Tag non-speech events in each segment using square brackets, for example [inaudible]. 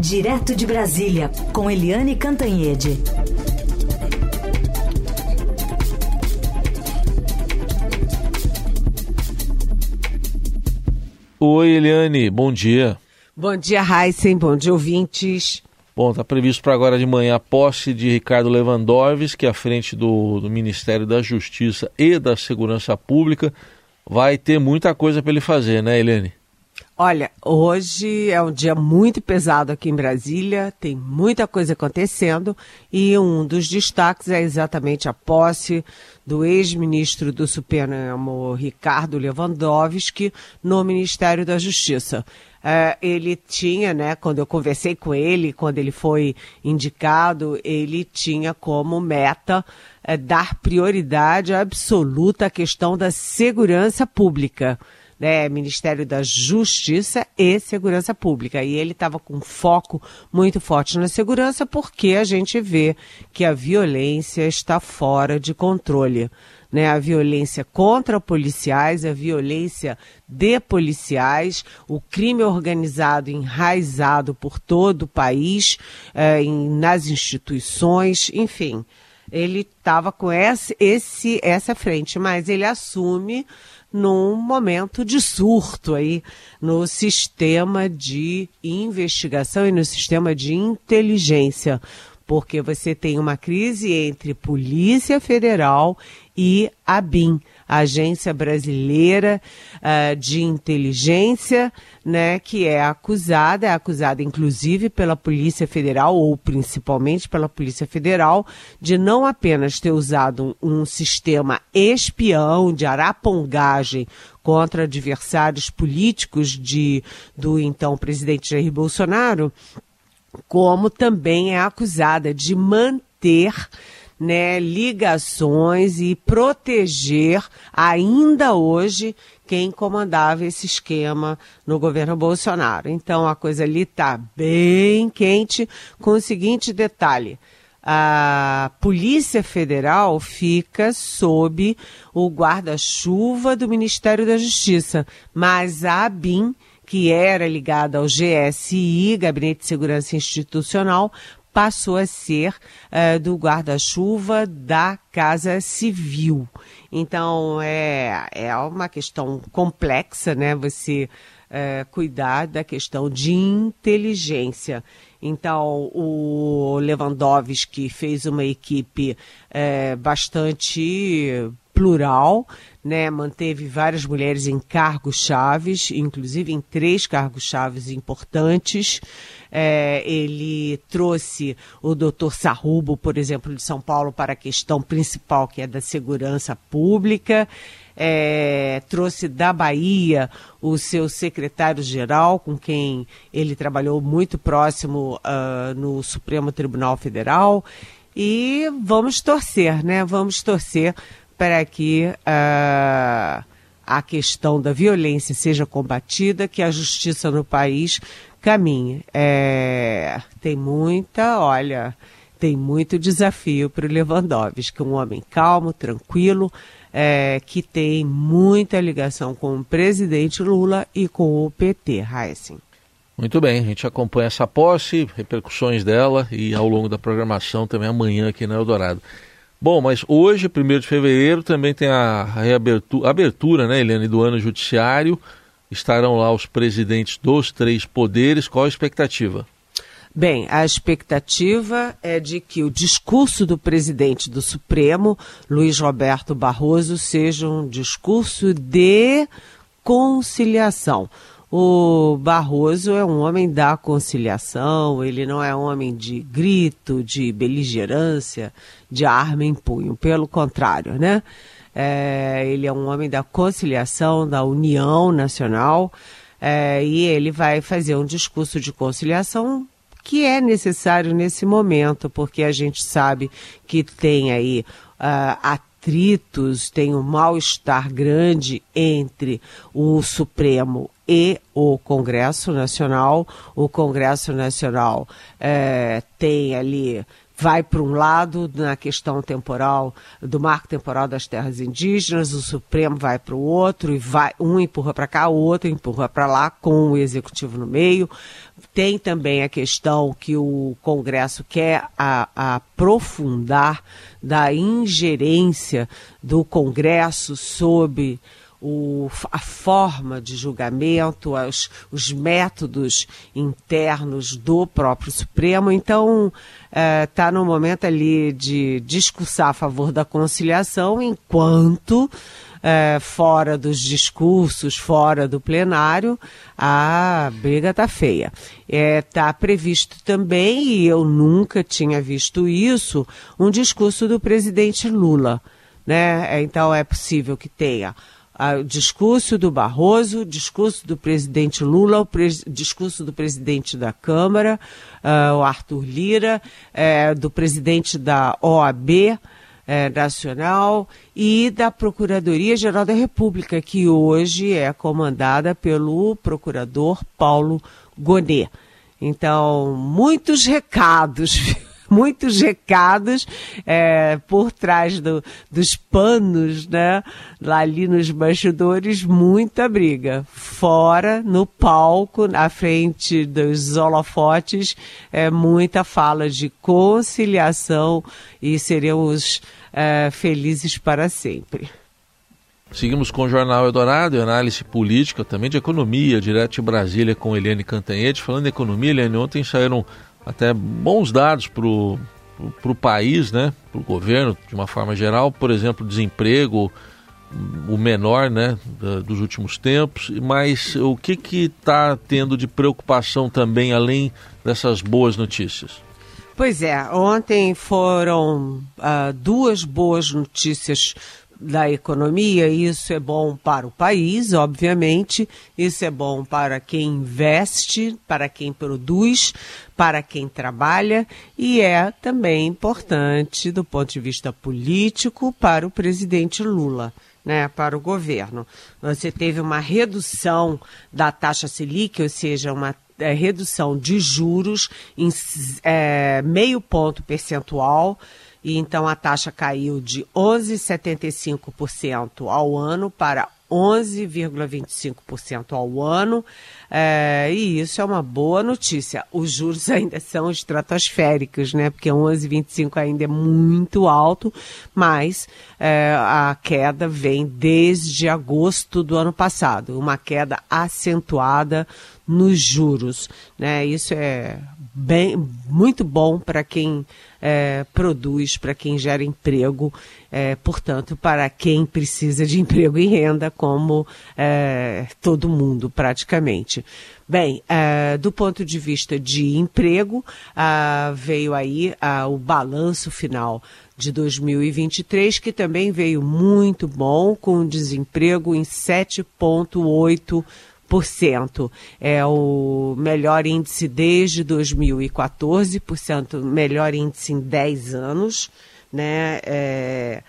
Direto de Brasília, com Eliane Cantanhede. Oi, Eliane, bom dia. Bom dia, Heisen, bom dia, ouvintes. Bom, está previsto para agora de manhã a posse de Ricardo Lewandowski à frente do, do Ministério da Justiça e da Segurança Pública. Vai ter muita coisa para ele fazer, né, Helene? Olha, hoje é um dia muito pesado aqui em Brasília, tem muita coisa acontecendo e um dos destaques é exatamente a posse do ex-ministro do Supremo, Ricardo Lewandowski, no Ministério da Justiça. Uh, ele tinha, né, quando eu conversei com ele, quando ele foi indicado, ele tinha como meta uh, dar prioridade absoluta à questão da segurança pública né, Ministério da Justiça e Segurança Pública. E ele estava com foco muito forte na segurança porque a gente vê que a violência está fora de controle. Né, a violência contra policiais, a violência de policiais, o crime organizado enraizado por todo o país, eh, em, nas instituições, enfim. Ele estava com esse, esse, essa frente, mas ele assume num momento de surto aí no sistema de investigação e no sistema de inteligência, porque você tem uma crise entre Polícia Federal e a BIM, Agência Brasileira uh, de Inteligência, né, que é acusada, é acusada inclusive pela Polícia Federal, ou principalmente pela Polícia Federal, de não apenas ter usado um, um sistema espião de arapongagem contra adversários políticos de, do então presidente Jair Bolsonaro, como também é acusada de manter né, ligações e proteger ainda hoje quem comandava esse esquema no governo Bolsonaro. Então a coisa ali está bem quente, com o seguinte detalhe. A Polícia Federal fica sob o guarda-chuva do Ministério da Justiça, mas a ABIN, que era ligada ao GSI, Gabinete de Segurança Institucional, passou a ser uh, do guarda-chuva da Casa Civil. Então, é, é uma questão complexa, né? Você uh, cuidar da questão de inteligência. Então, o Lewandowski fez uma equipe uh, bastante plural, né, manteve várias mulheres em cargos chaves, inclusive em três cargos chaves importantes. É, ele trouxe o doutor Sarrubo, por exemplo, de São Paulo, para a questão principal, que é da segurança pública. É, trouxe da Bahia o seu secretário-geral, com quem ele trabalhou muito próximo uh, no Supremo Tribunal Federal. E vamos torcer, né? Vamos torcer para que uh, a questão da violência seja combatida, que a justiça no país caminhe. É, tem muita, olha, tem muito desafio para o Lewandowski, um homem calmo, tranquilo, é, que tem muita ligação com o presidente Lula e com o PT, Heissing. Muito bem, a gente acompanha essa posse, repercussões dela e ao longo da programação também amanhã aqui na Eldorado. Bom, mas hoje, 1 de fevereiro, também tem a reabertura, abertura, né, Helene, do ano judiciário. Estarão lá os presidentes dos três poderes. Qual a expectativa? Bem, a expectativa é de que o discurso do presidente do Supremo, Luiz Roberto Barroso, seja um discurso de conciliação. O Barroso é um homem da conciliação, ele não é homem de grito, de beligerância, de arma em punho, pelo contrário, né? É, ele é um homem da conciliação, da união nacional, é, e ele vai fazer um discurso de conciliação que é necessário nesse momento, porque a gente sabe que tem aí uh, atritos, tem um mal-estar grande entre o Supremo e o Congresso Nacional. O Congresso Nacional é, tem ali vai para um lado na questão temporal do marco temporal das terras indígenas, o Supremo vai para o outro e vai um empurra para cá, o outro empurra para lá com o executivo no meio. Tem também a questão que o Congresso quer a, a aprofundar da ingerência do Congresso sobre o, a forma de julgamento, as, os métodos internos do próprio Supremo. Então, está é, no momento ali de discursar a favor da conciliação, enquanto. É, fora dos discursos, fora do plenário, a briga está feia. Está é, tá previsto também, e eu nunca tinha visto isso, um discurso do presidente Lula. Né? Então é possível que tenha o discurso do Barroso, o discurso do presidente Lula, o pres discurso do presidente da Câmara, uh, o Arthur Lira, uh, do presidente da OAB uh, Nacional e da Procuradoria-Geral da República, que hoje é comandada pelo procurador Paulo Gonet. Então, muitos recados [laughs] muitos recados é, por trás do, dos panos, né? Lá ali nos bastidores, muita briga. Fora, no palco, à frente dos holofotes, é, muita fala de conciliação e seremos é, felizes para sempre. Seguimos com o Jornal Eldorado, análise política, também de economia, direto de Brasília com Eliane Cantanhete. Falando de economia, Eliane, ontem saíram até bons dados para o país, né, para o governo de uma forma geral, por exemplo, desemprego, o menor né, dos últimos tempos, mas o que está tendo de preocupação também, além dessas boas notícias? Pois é, ontem foram uh, duas boas notícias da economia, isso é bom para o país, obviamente, isso é bom para quem investe, para quem produz, para quem trabalha e é também importante do ponto de vista político para o presidente Lula. Né, para o governo. Você teve uma redução da taxa Selic, ou seja, uma é, redução de juros em é, meio ponto percentual e então a taxa caiu de 11,75% ao ano para 11,25% ao ano, é, e isso é uma boa notícia. Os juros [laughs] ainda são estratosféricos, né? Porque 11,25 ainda é muito alto, mas é, a queda vem desde agosto do ano passado, uma queda acentuada nos juros, né? Isso é bem, muito bom para quem é, produz, para quem gera emprego, é, portanto, para quem precisa de [laughs] emprego e renda, como é, todo mundo praticamente. Bem, é, do ponto de vista de emprego, veio aí o balanço final de 2023, que também veio muito bom, com desemprego em 7,8%. É o melhor índice desde 2014, portanto, melhor índice em 10 anos, né? É,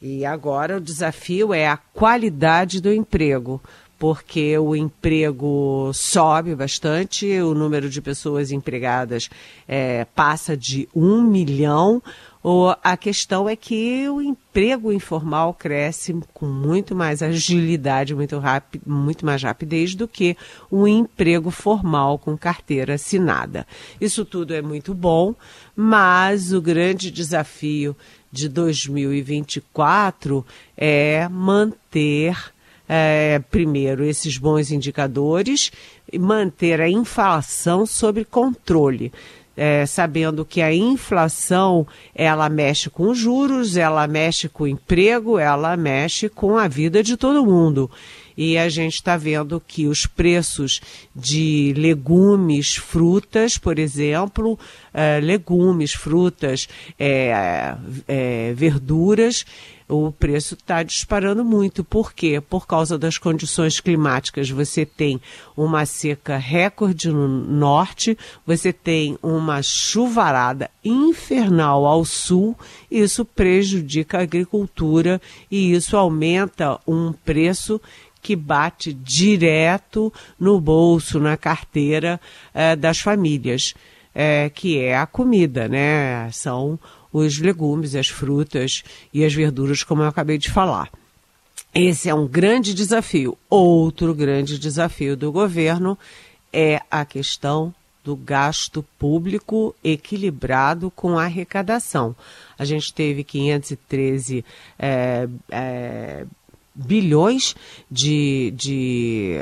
e agora o desafio é a qualidade do emprego, porque o emprego sobe bastante, o número de pessoas empregadas é, passa de um milhão. Ou a questão é que o emprego informal cresce com muito mais agilidade, muito, rápido, muito mais rapidez do que o emprego formal com carteira assinada. Isso tudo é muito bom, mas o grande desafio de 2024 é manter é, primeiro, esses bons indicadores e manter a inflação sob controle. É, sabendo que a inflação ela mexe com os juros, ela mexe com emprego, ela mexe com a vida de todo mundo. E a gente está vendo que os preços de legumes, frutas, por exemplo, é, legumes, frutas, é, é, verduras, o preço está disparando muito. Por quê? Por causa das condições climáticas. Você tem uma seca recorde no norte, você tem uma chuvarada infernal ao sul, isso prejudica a agricultura e isso aumenta um preço que bate direto no bolso, na carteira eh, das famílias. é, que é a comida, né? São os legumes, as frutas e as verduras, como eu acabei de falar. Esse é um grande desafio. Outro grande desafio do governo é a questão do gasto público equilibrado com a arrecadação. A gente teve 513 é, é, bilhões de, de,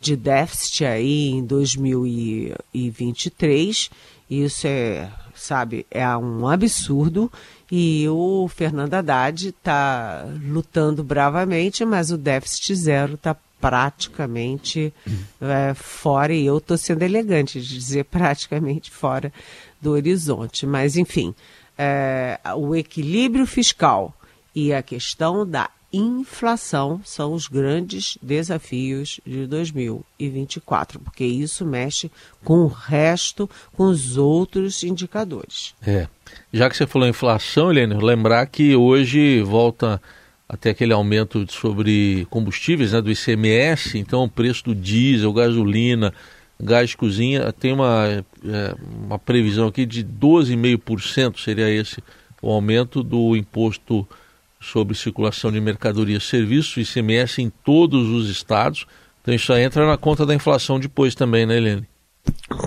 de déficit aí em 2023. Isso é, sabe, é um absurdo. E o Fernando Haddad está lutando bravamente, mas o déficit zero está praticamente é, fora, e eu estou sendo elegante de dizer [laughs] praticamente fora do horizonte. Mas, enfim, é, o equilíbrio fiscal e a questão da inflação são os grandes desafios de 2024, porque isso mexe com o resto, com os outros indicadores. É. Já que você falou inflação, Helene, lembrar que hoje volta até aquele aumento sobre combustíveis, né, do ICMS, então o preço do diesel, gasolina, gás de cozinha, tem uma, é, uma previsão aqui de 12,5% seria esse o aumento do imposto sobre circulação de mercadorias e serviços, ICMS em todos os estados. Então isso aí entra na conta da inflação depois também, né, Helene?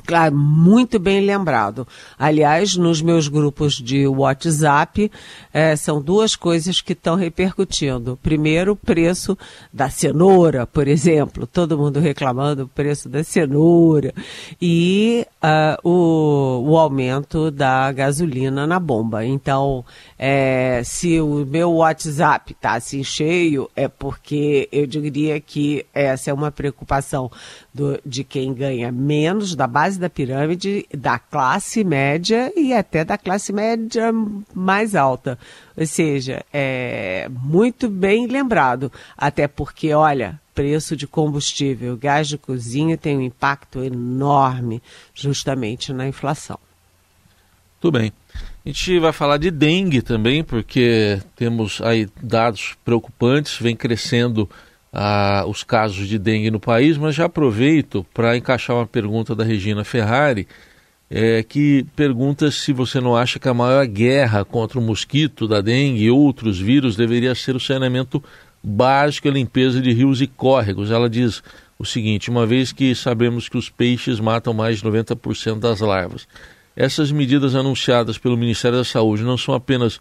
Claro, muito bem lembrado. Aliás, nos meus grupos de WhatsApp, é, são duas coisas que estão repercutindo. Primeiro, o preço da cenoura, por exemplo. Todo mundo reclamando do preço da cenoura. E uh, o, o aumento da gasolina na bomba. Então, é, se o meu WhatsApp está assim cheio, é porque eu diria que essa é uma preocupação do, de quem ganha menos, da base da pirâmide, da classe média e até da classe média mais alta. Ou seja, é muito bem lembrado. Até porque, olha, preço de combustível, gás de cozinha tem um impacto enorme justamente na inflação. Tudo bem. A gente vai falar de dengue também, porque temos aí dados preocupantes, vem crescendo ah, os casos de dengue no país, mas já aproveito para encaixar uma pergunta da Regina Ferrari, é, que pergunta se você não acha que a maior guerra contra o mosquito da dengue e outros vírus deveria ser o saneamento básico e a limpeza de rios e córregos. Ela diz o seguinte: uma vez que sabemos que os peixes matam mais de 90% das larvas, essas medidas anunciadas pelo Ministério da Saúde não são apenas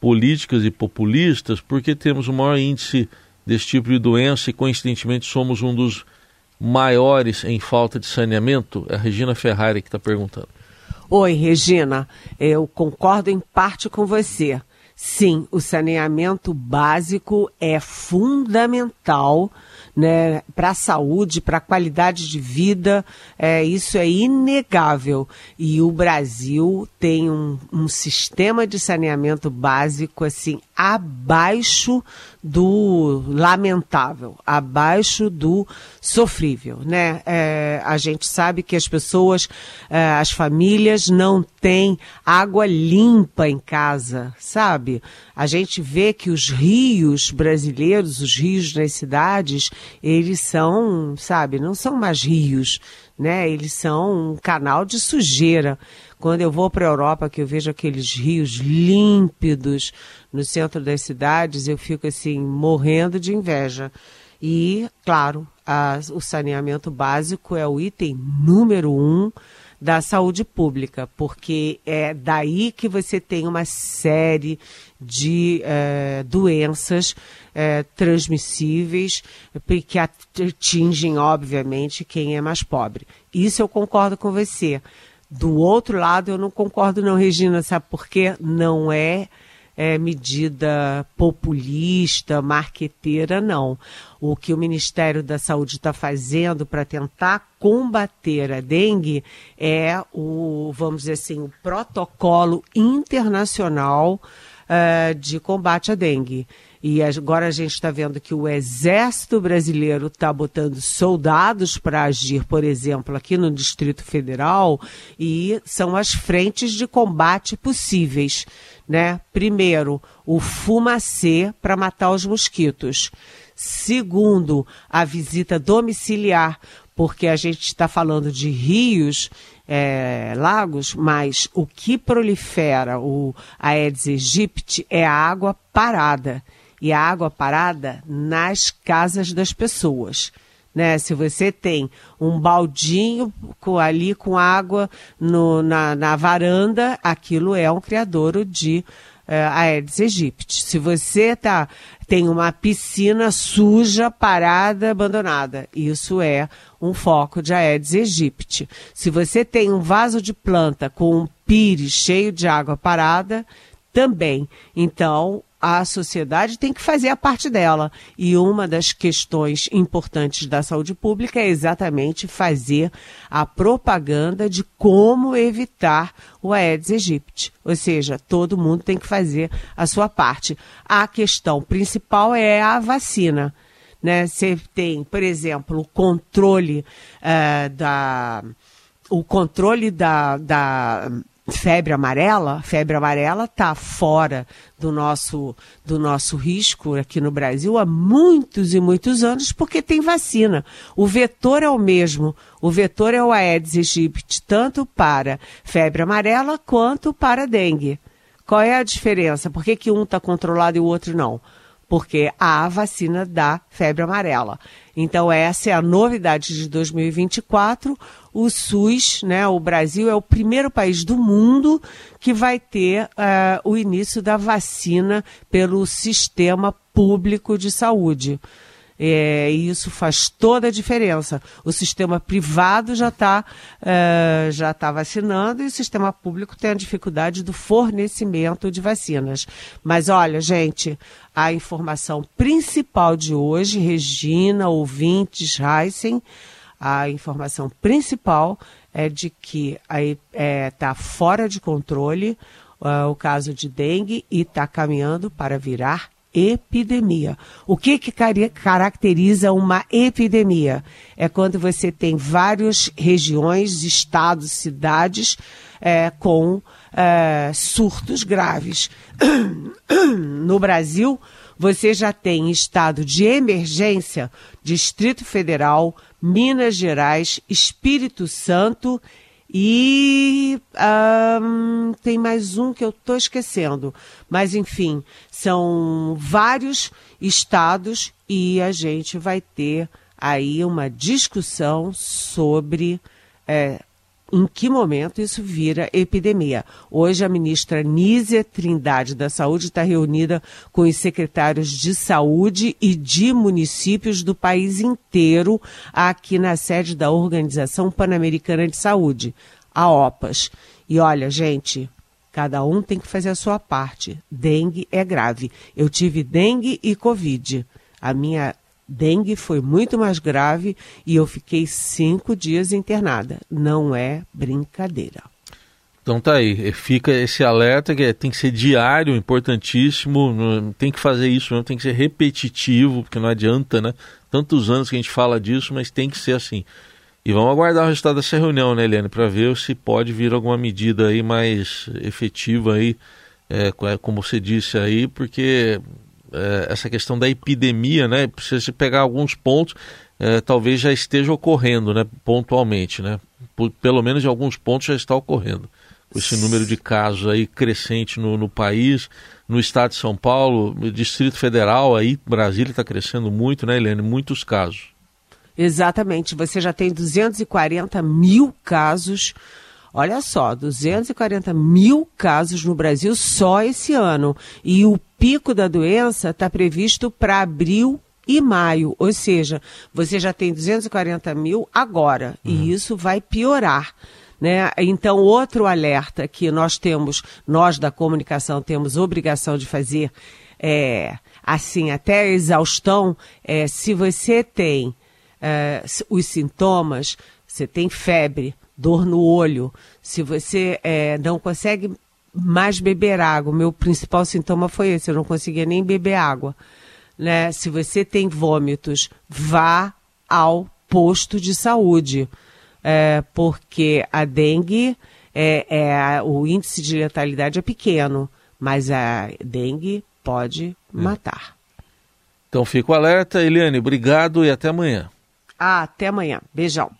políticas e populistas, porque temos o maior índice desse tipo de doença e, coincidentemente, somos um dos maiores em falta de saneamento? É a Regina Ferrari que está perguntando. Oi, Regina. Eu concordo em parte com você. Sim, o saneamento básico é fundamental né, para a saúde, para a qualidade de vida, é, isso é inegável. E o Brasil tem um, um sistema de saneamento básico assim abaixo do lamentável, abaixo do sofrível, né? É, a gente sabe que as pessoas, é, as famílias não têm água limpa em casa, sabe? A gente vê que os rios brasileiros, os rios nas cidades, eles são, sabe, não são mais rios, né? Eles são um canal de sujeira. Quando eu vou para a Europa, que eu vejo aqueles rios límpidos no centro das cidades, eu fico assim, morrendo de inveja. E, claro, a, o saneamento básico é o item número um da saúde pública, porque é daí que você tem uma série de é, doenças é, transmissíveis que atingem, obviamente, quem é mais pobre. Isso eu concordo com você. Do outro lado, eu não concordo não, Regina, sabe por quê? Não é, é medida populista, marqueteira, não. O que o Ministério da Saúde está fazendo para tentar combater a dengue é o, vamos dizer assim, o protocolo internacional uh, de combate à dengue. E agora a gente está vendo que o Exército Brasileiro está botando soldados para agir, por exemplo, aqui no Distrito Federal, e são as frentes de combate possíveis. Né? Primeiro, o fumacê para matar os mosquitos. Segundo, a visita domiciliar, porque a gente está falando de rios, é, lagos, mas o que prolifera o Aedes aegypti é a água parada. E a água parada nas casas das pessoas. Né? Se você tem um baldinho com, ali com água no, na, na varanda, aquilo é um criadouro de uh, Aedes aegypti. Se você tá, tem uma piscina suja, parada, abandonada, isso é um foco de Aedes aegypti. Se você tem um vaso de planta com um pires cheio de água parada, também. Então, a sociedade tem que fazer a parte dela. E uma das questões importantes da saúde pública é exatamente fazer a propaganda de como evitar o Aedes aegypti. Ou seja, todo mundo tem que fazer a sua parte. A questão principal é a vacina. Né? Você tem, por exemplo, o controle uh, da o controle da, da febre amarela, febre amarela está fora do nosso, do nosso risco aqui no Brasil há muitos e muitos anos, porque tem vacina. O vetor é o mesmo. O vetor é o Aedes aegypti, tanto para febre amarela quanto para dengue. Qual é a diferença? Por que, que um está controlado e o outro não? Porque há a vacina da febre amarela. Então, essa é a novidade de 2024 o SUS, né, o Brasil é o primeiro país do mundo que vai ter uh, o início da vacina pelo sistema público de saúde. É, e isso faz toda a diferença. O sistema privado já está uh, já tá vacinando e o sistema público tem a dificuldade do fornecimento de vacinas. Mas olha, gente, a informação principal de hoje, Regina, ouvintes, Heisen, a informação principal é de que está é, tá fora de controle uh, o caso de dengue e está caminhando para virar epidemia. O que, que caracteriza uma epidemia? É quando você tem várias regiões, estados, cidades é, com é, surtos graves. [coughs] No Brasil, você já tem estado de emergência, Distrito Federal, Minas Gerais, Espírito Santo e tem mais um que eu estou esquecendo. Mas, enfim, são vários estados e a gente vai ter aí uma discussão sobre é, em que momento isso vira epidemia. Hoje, a ministra Nízia Trindade da Saúde está reunida com os secretários de saúde e de municípios do país inteiro, aqui na sede da Organização Pan-Americana de Saúde, a OPAS. E olha, gente, cada um tem que fazer a sua parte. Dengue é grave. Eu tive dengue e Covid. A minha dengue foi muito mais grave e eu fiquei cinco dias internada. Não é brincadeira. Então tá aí, fica esse alerta que é, tem que ser diário, importantíssimo, tem que fazer isso, não tem que ser repetitivo, porque não adianta, né? Tantos anos que a gente fala disso, mas tem que ser assim. E vamos aguardar o resultado dessa reunião, né, Eliane, para ver se pode vir alguma medida aí mais efetiva aí, é, como você disse aí, porque é, essa questão da epidemia, né? Se você pegar alguns pontos, é, talvez já esteja ocorrendo, né? Pontualmente, né? Pelo menos em alguns pontos já está ocorrendo. Com esse número de casos aí crescente no, no país, no estado de São Paulo, no Distrito Federal, aí Brasília está crescendo muito, né, Helene? Muitos casos. Exatamente. Você já tem 240 mil casos Olha só, 240 mil casos no Brasil só esse ano. E o pico da doença está previsto para abril e maio, ou seja, você já tem 240 mil agora, uhum. e isso vai piorar. Né? Então, outro alerta que nós temos, nós da comunicação temos obrigação de fazer, é, assim, até a exaustão, é, se você tem é, os sintomas, você tem febre, dor no olho, se você é, não consegue mais beber água, o meu principal sintoma foi esse, eu não conseguia nem beber água. Né? Se você tem vômitos, vá ao posto de saúde, é, porque a dengue, é, é, o índice de letalidade é pequeno, mas a dengue pode é. matar. Então fica o alerta. Eliane, obrigado e até amanhã. Até amanhã. Beijão.